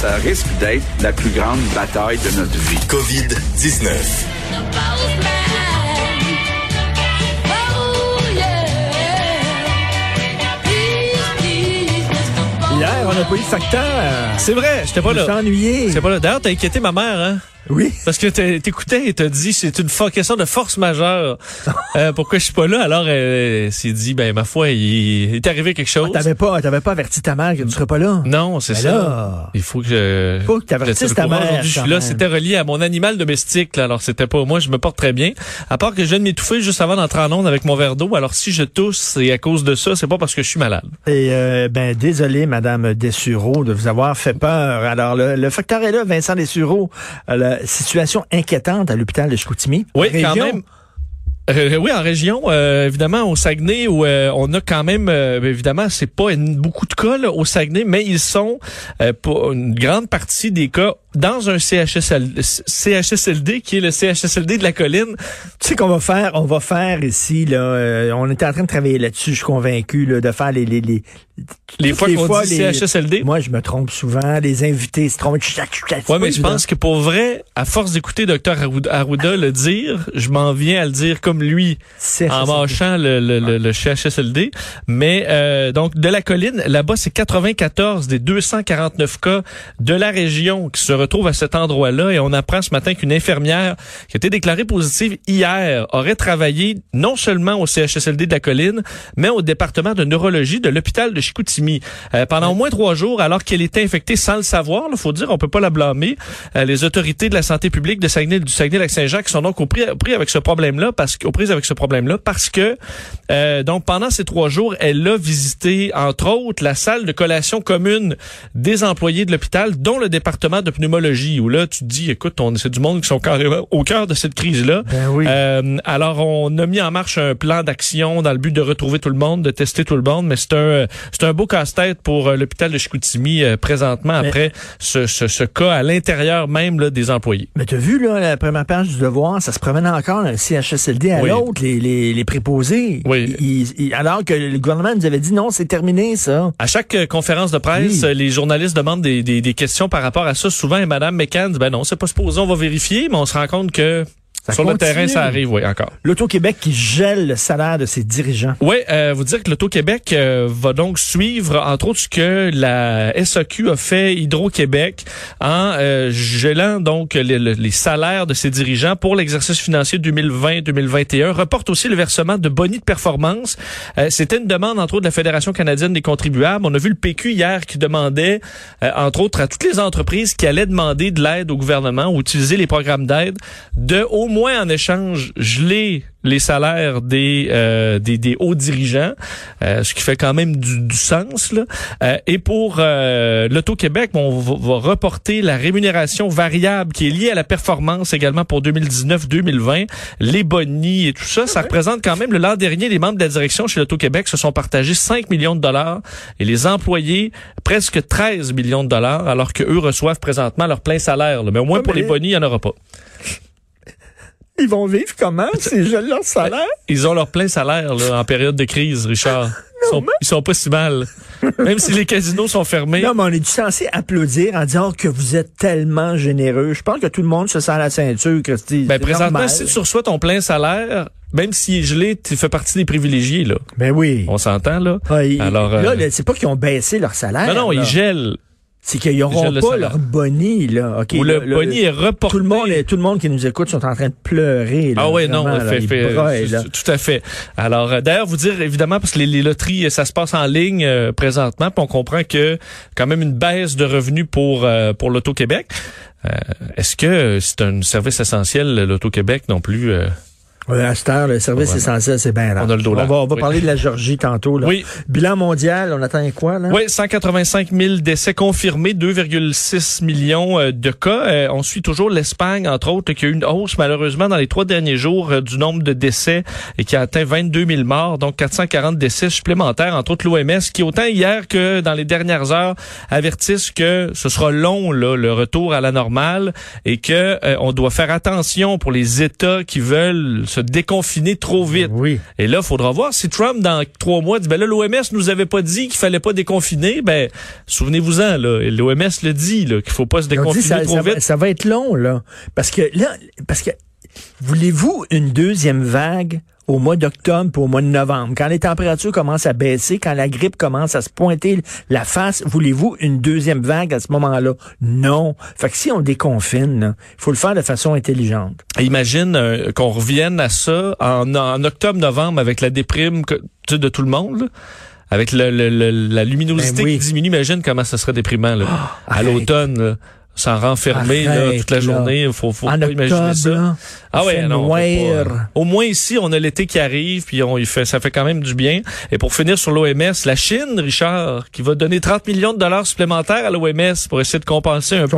Ça risque d'être la plus grande bataille de notre vie. COVID-19. Hier, on a pas eu de facteur. C'est vrai, j'étais pas Je là. suis ennuyé. C'est pas là. D'ailleurs, t'as inquiété ma mère, hein? Oui. Parce que t'écoutais et t'as dit c'est une question de force majeure. Euh, pourquoi je suis pas là? Alors, elle s'est dit, ben, ma foi, il, il est arrivé quelque chose. T'avais pas, t'avais pas averti ta mère que tu serais pas là? Non, c'est Ben ça. là. Il faut que je. Faut que t'avertisses ta mère, Je suis là, c'était relié à mon animal domestique. Là, alors, c'était pas moi, je me porte très bien. À part que je viens de m'étouffer juste avant d'entrer en onde avec mon verre d'eau. Alors, si je tousse, c'est à cause de ça. C'est pas parce que je suis malade. Et euh, ben désolé, Madame Dessureau, de vous avoir fait peur. Alors le, le facteur est là, Vincent Dessureau. Euh, situation inquiétante à l'hôpital de Chicoutimi. Oui, quand même. Euh, oui, en région, euh, évidemment, au Saguenay, où euh, on a quand même, euh, évidemment, c'est pas une- beaucoup de cas là, au Saguenay, mais ils sont euh, pour une grande partie des cas dans un CHSL, CHSLD qui est le CHSLD de la colline. Tu sais qu'on va faire, on va faire ici là. euh, on était en train de travailler là-dessus. Je suis convaincu là, de faire les les les. Les fois qu'on dit les- CHSLD. Moi, je me trompe souvent. Les invités se trompent. Ouais, mais je pense que pour vrai, à force d'écouter Dr Arruda le dire, je m'en viens à le dire comme lui en mâchant le, le, le, le CHSLD. Mais euh, donc de la colline, là-bas, c'est 94 des 249 cas de la région qui se retrouvent à cet endroit-là. Et on apprend ce matin qu'une infirmière qui a été déclarée positive hier aurait travaillé non seulement au CHSLD de la colline, mais au département de neurologie de l'hôpital de Chicoutimi euh, pendant au moins trois jours, alors qu'elle était infectée sans le savoir. Il faut dire, on peut pas la blâmer. Euh, les autorités de la santé publique de Saguenay, du Saguenay-Lac-Saint-Jean qui sont donc au pris, au pris avec ce problème-là, parce qu'aux prises avec ce problème-là, parce que euh, donc pendant ces trois jours, elle a visité entre autres la salle de collation commune des employés de l'hôpital, dont le département de pneumologie, où là tu te dis, écoute, on c'est du monde qui sont carrément au cœur de cette crise-là. Ben oui. Euh, alors, on a mis en marche un plan d'action dans le but de retrouver tout le monde, de tester tout le monde, mais c'est un c'est un beau casse-tête pour euh, l'hôpital de Chicoutimi euh, présentement Mais- après ce, ce, ce cas à l'intérieur même là, des employés. Mais t'as vu, là, la première page du devoir, ça se promène encore d'un CHSLD à Oui. l'autre, les, les, les préposés. Oui. Ils- ils- alors que le gouvernement nous avait dit non, c'est terminé, ça. À chaque euh, conférence de presse, Oui. les journalistes demandent des, des, des questions par rapport à ça. Souvent, et Madame McCann dit, ben non, c'est pas supposé, on va vérifier, mais on se rend compte que Ça sur le terrain, ça arrive, oui, encore. L'Auto-Québec qui gèle le salaire de ses dirigeants. Oui, euh, vous dire que l'Auto-Québec euh, va donc suivre, entre autres, ce que la SAQ a fait Hydro-Québec en euh, gelant donc les, les- les salaires de ses dirigeants pour l'exercice financier 2020-2021. Reporte aussi le versement de bonus de performance. Euh, C'était une demande, entre autres, de la Fédération canadienne des contribuables. On a vu le PQ hier qui demandait, euh, entre autres, à toutes les entreprises qui allaient demander de l'aide au gouvernement ou utiliser les programmes d'aide, de au moins en échange geler les salaires des, euh, des, des hauts dirigeants, euh, ce qui fait quand même du, du sens. Là. Euh, et pour euh, l'Auto-Québec, on va, va reporter la rémunération variable qui est liée à la performance également pour 2019-2020, les bonnies et tout ça. Ça représente quand même, le l'an dernier, les membres de la direction chez l'Auto-Québec se sont partagés 5 millions de dollars et les employés presque 13 millions de dollars, alors que eux reçoivent présentement leur plein salaire. là. Mais au moins Ah, pour les bonnies, il n'y en aura pas. Ils vont vivre comment, ces jeunes leur salaire? Ils ont leur plein salaire là, en période de crise, Richard. Ils sont, ils sont pas si mal. Même si les casinos sont fermés. Non, mais on est censé applaudir en disant que vous êtes tellement généreux? Je pense que tout le monde se sent à la ceinture, Christy. Ben, présentement, normal. si tu reçois ton plein salaire, même s'il est gelé, tu fais partie des privilégiés, là. Ben oui. On s'entend, là? Ah, Alors, euh, là, là, c'est pas qu'ils ont baissé leur salaire. non, non, là. ils gèlent. C'est qu'ils Ils n'auront le pas leur boni, là. OK, Ou le là, boni est reporté. Tout le monde, tout le monde qui nous écoute sont en train de pleurer. là, Ah ouais, non, là, fait, ils fait, broient, là. tout à fait. Alors, euh, d'ailleurs, vous dire, évidemment, parce que les, les loteries, euh, ça se passe en ligne euh, présentement, puis on comprend que quand même une baisse de revenus pour euh, pour l'Auto-Québec. Euh, Est-ce que c'est un service essentiel, l'Auto-Québec, non plus? Ouais, à cette heure, le service essentiel, c'est bien là. On a le dos On large. va, on va Oui. parler de la Georgie tantôt. Là. Oui. Bilan mondial, on attend quoi, là? Oui, 185 000 décès confirmés, 2,6 millions euh, de cas. Euh, on suit toujours l'Espagne, entre autres, qui a eu une hausse malheureusement dans les trois derniers jours euh, du nombre de décès et qui a atteint 22 000 morts, donc 440 décès supplémentaires, entre autres l'OMS, qui autant hier que dans les dernières heures avertissent que ce sera long là, le retour à la normale et que euh, on doit faire attention pour les États qui veulent se déconfiner trop vite. Oui. Et là, il faudra voir si Trump, dans trois mois, dit, ben là, l'OMS nous avait pas dit qu'il fallait pas déconfiner. Ben, souvenez-vous-en, là. L'OMS le dit, là, qu'il faut pas se dit, déconfiner ça, trop ça va, vite. ça va être long, là. Parce que là, parce que voulez-vous une deuxième vague? Au mois d'octobre pour au mois de novembre, quand les températures commencent à baisser, quand la grippe commence à se pointer la face, voulez-vous une deuxième vague à ce moment-là? Non. Fait que si on déconfine, il faut le faire de façon intelligente. Imagine euh, qu'on revienne à ça en, en octobre-novembre avec la déprime que- de tout le monde, là. avec le, le- le- la luminosité Ben oui. qui diminue. Imagine comment ça serait déprimant là. à arrête. l'automne. Là, S'en renfermer là, toute la là. journée, faut, faut en pas octobre, imaginer ça. là, Ah ouais, non, pas. Au moins ici, on a l'été qui arrive, puis on il fait, ça fait quand même du bien. Et pour finir sur l'OMS, la Chine, Richard, qui va donner 30 millions de dollars supplémentaires à l'OMS pour essayer de compenser un peu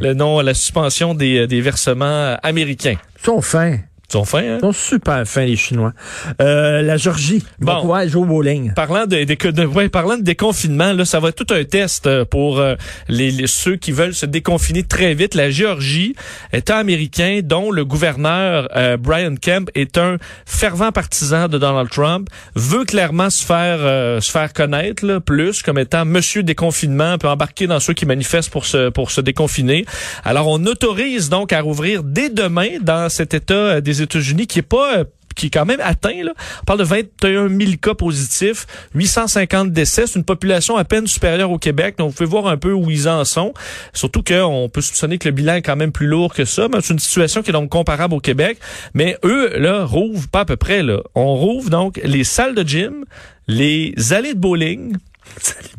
le non, la suspension des, des versements américains. Ils sont fins. Ils sont fins, hein? Ils sont super fins, les Chinois. Euh, la Georgie. Bon. Jouer au bowling. Parlant de, de, de- ouais, parlant de déconfinement, là, ça va être tout un test euh, pour euh, les, les- ceux qui veulent se déconfiner très vite. La Géorgie, État américain, dont le gouverneur euh, Brian Kemp est un fervent partisan de Donald Trump, veut clairement se faire se faire connaître là, plus comme étant Monsieur déconfinement, peut embarquer dans ceux qui manifestent pour se pour se déconfiner. Alors, on autorise donc à rouvrir dès demain dans cet État euh, des États-Unis qui est pas euh, qui est quand même atteint. Là. On parle de 21 000 cas positifs, 850 décès. C'est une population à peine supérieure au Québec. Donc, vous pouvez voir un peu où ils en sont. Surtout qu'on peut soupçonner que le bilan est quand même plus lourd que ça. Mais c'est une situation qui est donc comparable au Québec. Mais eux, là, rouvrent pas à peu près. Là. On rouvre donc les salles de gym, les allées de bowling,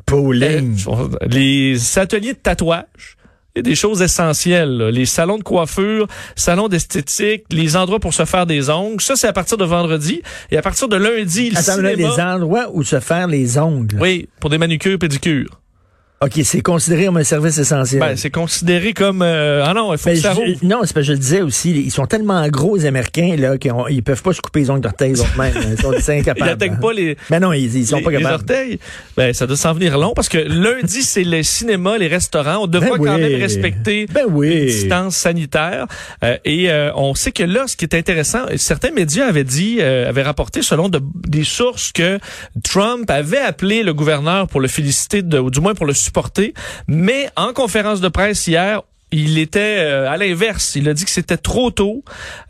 Bowling. euh, les ateliers de tatouage. Il y a des choses essentielles. là. Les salons de coiffure, salons d'esthétique, les endroits pour se faire des ongles. Ça, c'est à partir de vendredi. Et à partir de lundi, le Attends, là, cinéma... les endroits où se faire les ongles. Oui, pour des manucures, pédicures. OK, c'est considéré comme un service essentiel. Ben, c'est considéré comme... euh, ah non, il faut Ben, que ça je- rouvre. non, c'est parce que je le disais aussi, ils sont tellement gros, les Américains, là, qu'ils ils peuvent pas se couper les ongles d'orteil eux-mêmes. Ils sont Ils incapables. n'atteignent pas les... Mais non, ils, ils sont les, pas les capables. orteils, ben ça doit s'en venir long parce que lundi c'est les cinémas, les restaurants, on devra Ben quand oui. même respecter Ben oui. une distance sanitaire Euh, et euh, on sait que là ce qui est intéressant, certains médias avaient dit euh, avaient rapporté selon de- des sources que Trump avait appelé le gouverneur pour le féliciter de, ou du moins pour le supporter, mais en conférence de presse hier il était euh, à l'inverse. Il a dit que c'était trop tôt.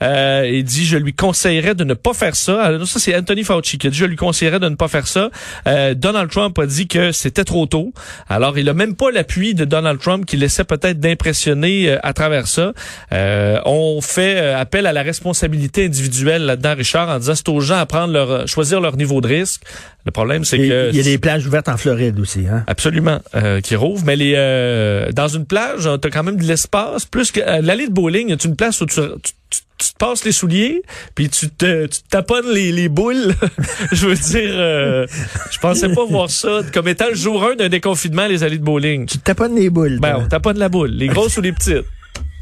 Euh, il dit je lui conseillerais de ne pas faire ça. Alors, ça c'est Anthony Fauci qui a dit je lui conseillerais de ne pas faire ça. Euh, Donald Trump a dit que c'était trop tôt. Alors il a même pas l'appui de Donald Trump qui laissait peut-être d'impressionner euh, à travers ça. Euh, on fait euh, appel à la responsabilité individuelle là-dedans, Richard, en disant c'est aux gens à prendre leur choisir leur niveau de risque. Le problème c'est que il y a des plages ouvertes en Floride aussi. Hein? Absolument, euh, qui rouvre. Mais les euh, dans une plage, tu as quand même de l'espace. Plus que euh, l'allée de bowling, c'est une place où tu, tu, tu- tu te passes les souliers, puis tu te, tu taponnes les, les boules? je veux dire, euh, je pensais pas voir ça comme étant le jour 1 d'un déconfinement, les allées de bowling. Tu te taponnes les boules. Ben, on taponne la boule, les grosses ou les petites.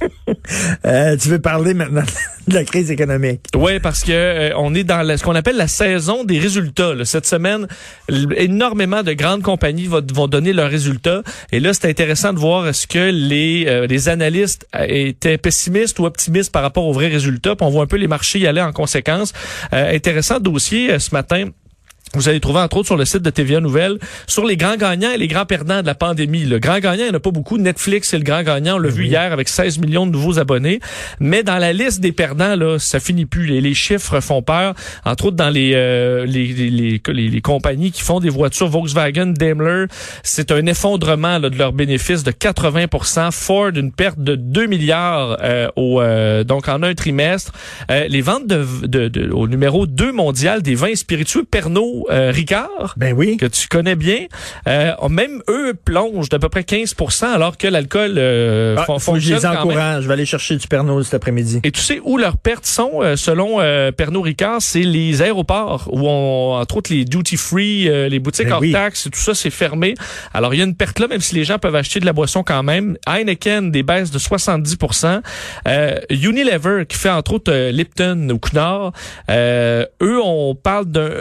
Euh, tu veux parler maintenant de la crise économique? Oui, parce que euh, on est dans la- ce qu'on appelle la saison des résultats. là. Cette semaine, énormément de grandes compagnies va- vont donner leurs résultats. Et là, c'est intéressant de voir est-ce que les, euh, les analystes euh, étaient pessimistes ou optimistes par rapport aux vrais résultats. Puis on voit un peu les marchés y aller en conséquence. Euh, intéressant dossier euh, ce matin. Vous allez trouver entre autres sur le site de TVA Nouvelles sur les grands gagnants et les grands perdants de la pandémie. Le grand gagnant, il n'y en a pas beaucoup. Netflix, c'est le grand gagnant. On l'a vu hier avec 16 millions de nouveaux abonnés. Mais dans la liste des perdants, là, ça finit plus. Les, les chiffres font peur. Entre autres, dans les, euh, les, les, les, les- les compagnies qui font des voitures, Volkswagen, Daimler, c'est un effondrement là, de leurs bénéfices de 80% Ford, une perte de 2 milliards euh, au, euh, donc en un trimestre. Euh, les ventes de, de, de- au numéro 2 mondial des vins spiritueux Pernod euh, Ricard, Ben oui. que tu connais bien, euh, même eux plongent d'à peu près 15 alors que l'alcool euh, Ah, faut que je les encourage. Je vais aller chercher du Pernod cet après-midi. Et tu sais où leurs pertes sont, euh, selon euh, Pernod Ricard, c'est les aéroports, où on, entre autres les duty-free, euh, les boutiques Ben hors oui. taxes, tout ça, c'est fermé. Alors, il y a une perte là, même si les gens peuvent acheter de la boisson quand même. Heineken, des baisses de 70% euh, Unilever, qui fait entre autres Lipton ou Knorr, euh, eux, on parle d'un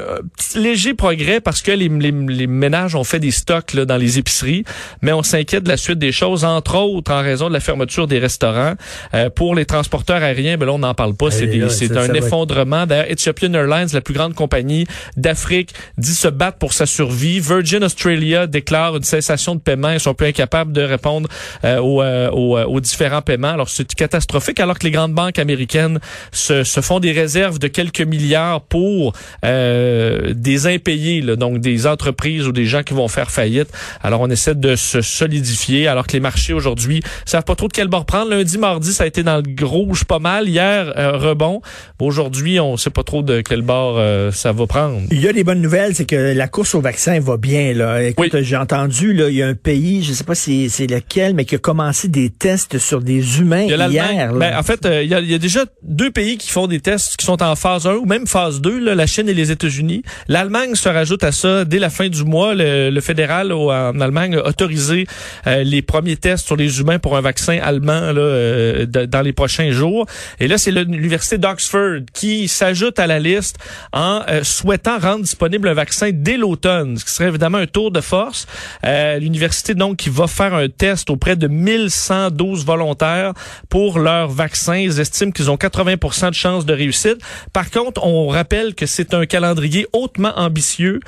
léger progrès parce que les, les, les ménages ont fait des stocks là, dans les épiceries, mais on s'inquiète de la suite des choses, entre autres en raison de la fermeture des restaurants. Euh, pour les transporteurs aériens, ben là, on n'en parle pas. C'est un va être- effondrement. D'ailleurs, Ethiopian Airlines, la plus grande compagnie d'Afrique, dit se battre pour sa survie. Virgin Australia déclare une cessation de paiement. Ils sont plus incapables de répondre euh, aux, euh, aux, euh, aux différents paiements. Alors, c'est catastrophique alors que les grandes banques américaines se, se font des réserves de quelques milliards pour euh, des impayés, là, donc des entreprises ou des gens qui vont faire faillite. Alors, on essaie de se solidifier alors que les marchés aujourd'hui savent pas trop de quel bord prendre. Lundi, mardi, ça a été dans le rouge pas mal. Hier, euh, rebond. Aujourd'hui, on sait pas trop de quel bord euh, ça va prendre. Il y a des bonnes nouvelles, c'est que la course au vaccin va bien. Là. Écoute, Oui. j'ai entendu, là, il y a un pays, je sais pas si c'est lequel, mais qui a commencé des tests sur des humains Il y a hier. là. Ben, en fait, euh, il, y a, il y a déjà deux pays qui font des tests qui sont en phase 1 ou même phase 2, là, la Chine et les États-Unis. L'Allemagne se rajoute à ça dès la fin du mois. Le, le fédéral au- en Allemagne a autorisé euh, les premiers tests sur les humains pour un vaccin allemand là, euh, dans les prochains jours. Et là, c'est l'université d'Oxford qui s'ajoute à la liste en euh, souhaitant rendre disponible un vaccin dès l'automne, ce qui serait évidemment un tour de force. Euh, L'université donc qui va faire un test auprès de 1112 volontaires pour leur vaccin. Ils estiment qu'ils ont 80% de chances de réussite. Par contre, on rappelle que c'est un calendrier hautement ambitieux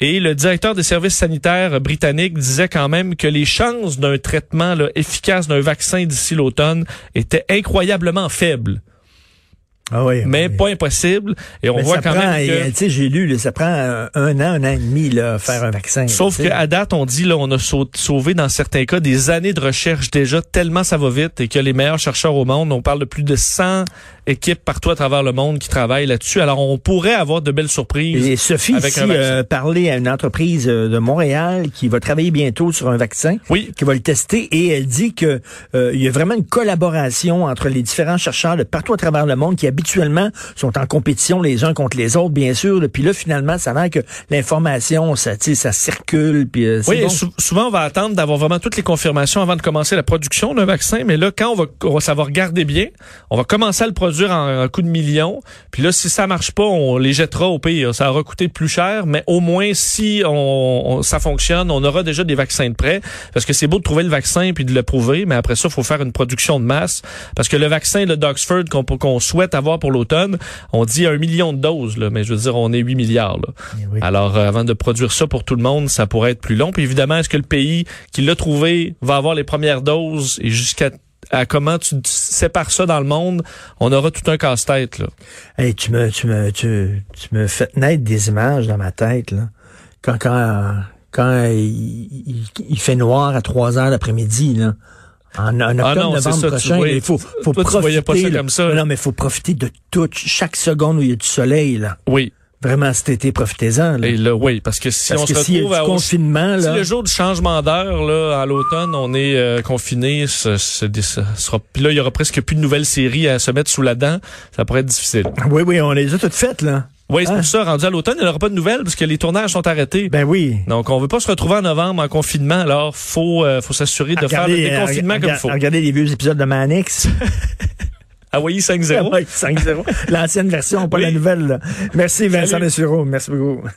et le directeur des services sanitaires britanniques disait quand même que les chances d'un traitement là, efficace d'un vaccin d'ici l'automne étaient incroyablement faibles, Ah oui, mais oui. pas impossibles. Et on Mais voit quand prend, même que... Tu sais, j'ai lu, là, ça prend un, an, un an et demi là, faire un vaccin. Sauf qu'à date, on dit là, on a sau- sauvé dans certains cas des années de recherche déjà tellement ça va vite et que les meilleurs chercheurs au monde, on parle de plus de 100 équipes partout à travers le monde qui travaillent là-dessus. Alors on pourrait avoir de belles surprises. Et Sophie avec ici un euh, parlait à une entreprise euh, de Montréal qui va travailler bientôt sur un vaccin, Oui. qui va le tester, et elle dit que euh, il y a vraiment une collaboration entre les différents chercheurs de partout à travers le monde qui habituellement sont en compétition les uns contre les autres, bien sûr. là. Puis là, finalement, ça a l'air que l'information, ça, ça circule. Puis euh, Oui, et bon. sou- souvent on va attendre d'avoir vraiment toutes les confirmations avant de commencer la production d'un vaccin, mais là quand on va, on va savoir garder bien, on va commencer à le produire en, en coup de millions, puis là si ça marche pas, on les jettera au pire, ça aura coûté plus cher, mais au moins si on, on- ça fonctionne, on aura déjà des vaccins de prêt, parce que c'est beau de trouver le vaccin puis de le prouver, mais après ça il faut faire une production de masse, parce que le vaccin là, d'Oxford qu'on qu'on souhaite avoir pour l'automne, on dit un million de doses, là, mais je veux dire on est 8 milliards. Là. Eh oui. Alors, euh, avant de produire ça pour tout le monde, ça pourrait être plus long. Puis évidemment, est-ce que le pays qui l'a trouvé va avoir les premières doses et jusqu'à à comment tu sépares ça dans le monde, on aura tout un casse-tête. Là. Hey, tu me, tu me, tu, tu me fais naître des images dans ma tête, là. Quand, quand, quand il, il- il fait noir à 3 heures l'après-midi, là. En, en octobre, Ah non, novembre ça, prochain, il faut, faut toi, profiter. pas ça là. comme ça. Non, non, mais faut profiter de tout, chaque seconde où il y a du soleil, là. Oui. Vraiment, cet été, profitez-en, là. Et là, oui, parce que si Parce on que se retrouve du à, confinement, si là. le jour du changement d'heure, là, à l'automne, on est euh, confiné, ce, ce- ce sera, puis là, il y aura presque plus de nouvelles séries à se mettre sous la dent. Ça pourrait être difficile. Oui, oui, on les a toutes faites, là. Oui, c'est Ah. pour ça, rendu à l'automne, il n'y aura pas de nouvelles parce que les tournages sont arrêtés. Ben oui. Donc, on veut pas se retrouver en novembre en confinement. Alors, faut, euh, faut s'assurer de faire le déconfinement euh, comme il faut. Regardez les vieux épisodes de Manix. Hawaii 5-0. Ouais, 5-0. L'ancienne version, pas la nouvelle, là. Merci, Vincent. Dessureau. Merci beaucoup.